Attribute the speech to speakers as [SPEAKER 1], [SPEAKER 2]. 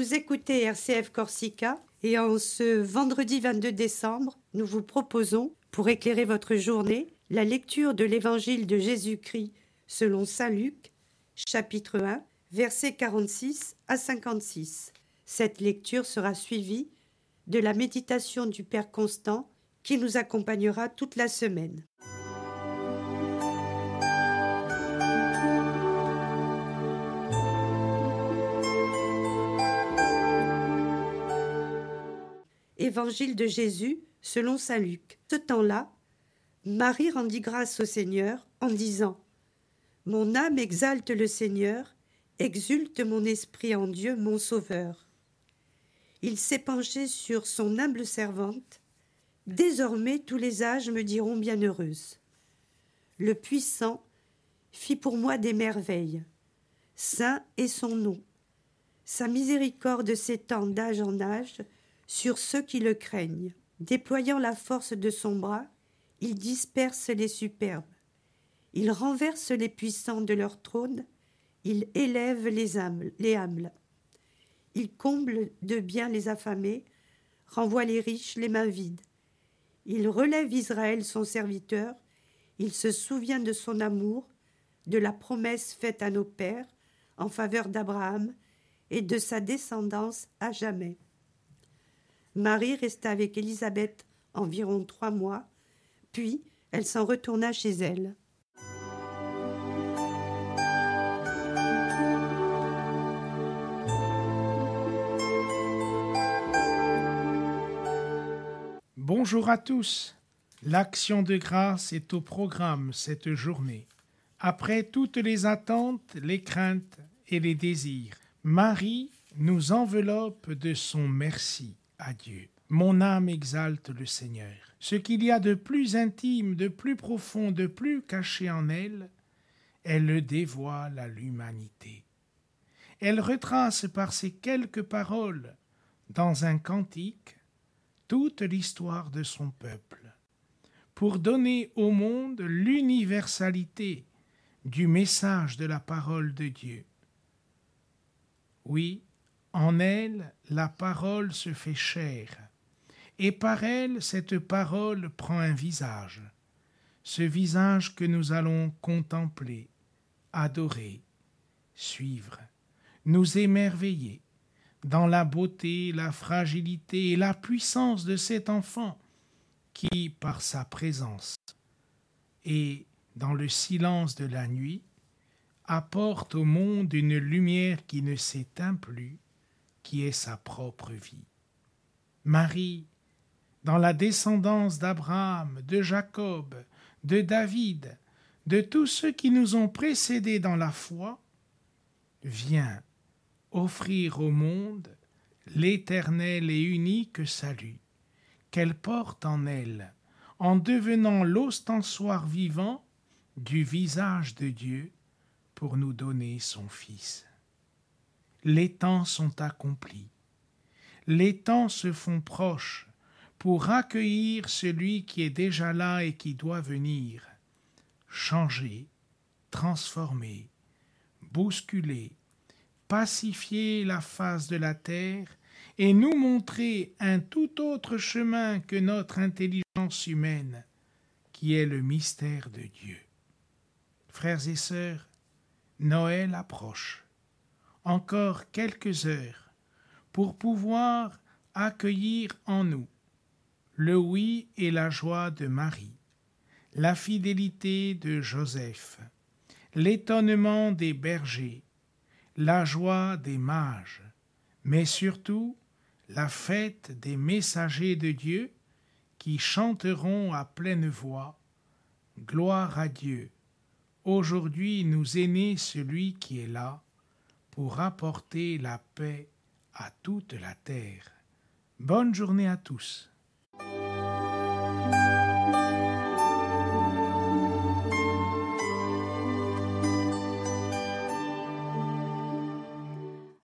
[SPEAKER 1] Vous écoutez RCF Corsica et en ce vendredi 22 décembre, nous vous proposons, pour éclairer votre journée, la lecture de l'Évangile de Jésus-Christ selon Saint Luc, chapitre 1, versets 46 à 56. Cette lecture sera suivie de la méditation du Père Constant qui nous accompagnera toute la semaine. Évangile de Jésus selon saint Luc. Ce temps-là, Marie rendit grâce au Seigneur en disant Mon âme exalte le Seigneur, exulte mon esprit en Dieu mon Sauveur. Il s'est penché sur son humble servante. Désormais tous les âges me diront bienheureuse. Le puissant fit pour moi des merveilles. Saint est son nom. Sa miséricorde s'étend d'âge en âge sur ceux qui le craignent. Déployant la force de son bras, il disperse les superbes. Il renverse les puissants de leur trône, il élève les, âmes, les humbles. Il comble de bien les affamés, renvoie les riches les mains vides. Il relève Israël son serviteur, il se souvient de son amour, de la promesse faite à nos pères en faveur d'Abraham et de sa descendance à jamais. Marie resta avec Élisabeth environ trois mois, puis elle s'en retourna chez elle.
[SPEAKER 2] Bonjour à tous. L'action de grâce est au programme cette journée. Après toutes les attentes, les craintes et les désirs, Marie nous enveloppe de son merci. Dieu. Mon âme exalte le Seigneur. Ce qu'il y a de plus intime, de plus profond, de plus caché en elle, elle le dévoile à l'humanité. Elle retrace par ces quelques paroles, dans un cantique, toute l'histoire de son peuple, pour donner au monde l'universalité du message de la parole de Dieu. Oui, en elle, la parole se fait chair, et par elle, cette parole prend un visage, ce visage que nous allons contempler, adorer, suivre, nous émerveiller dans la beauté, la fragilité et la puissance de cet enfant qui, par sa présence et dans le silence de la nuit, apporte au monde une lumière qui ne s'éteint plus, qui est sa propre vie. Marie, dans la descendance d'Abraham, de Jacob, de David, de tous ceux qui nous ont précédés dans la foi, vient offrir au monde l'éternel et unique salut qu'elle porte en elle, en devenant l'ostensoir vivant du visage de Dieu pour nous donner son Fils les temps sont accomplis. Les temps se font proches pour accueillir celui qui est déjà là et qui doit venir, changer, transformer, bousculer, pacifier la face de la terre et nous montrer un tout autre chemin que notre intelligence humaine, qui est le mystère de Dieu. Frères et sœurs, Noël approche encore quelques heures pour pouvoir accueillir en nous le oui et la joie de Marie, la fidélité de Joseph, l'étonnement des bergers, la joie des mages, mais surtout la fête des messagers de Dieu qui chanteront à pleine voix Gloire à Dieu. Aujourd'hui nous est né celui qui est là, pour apporter la paix à toute la terre. Bonne journée à tous.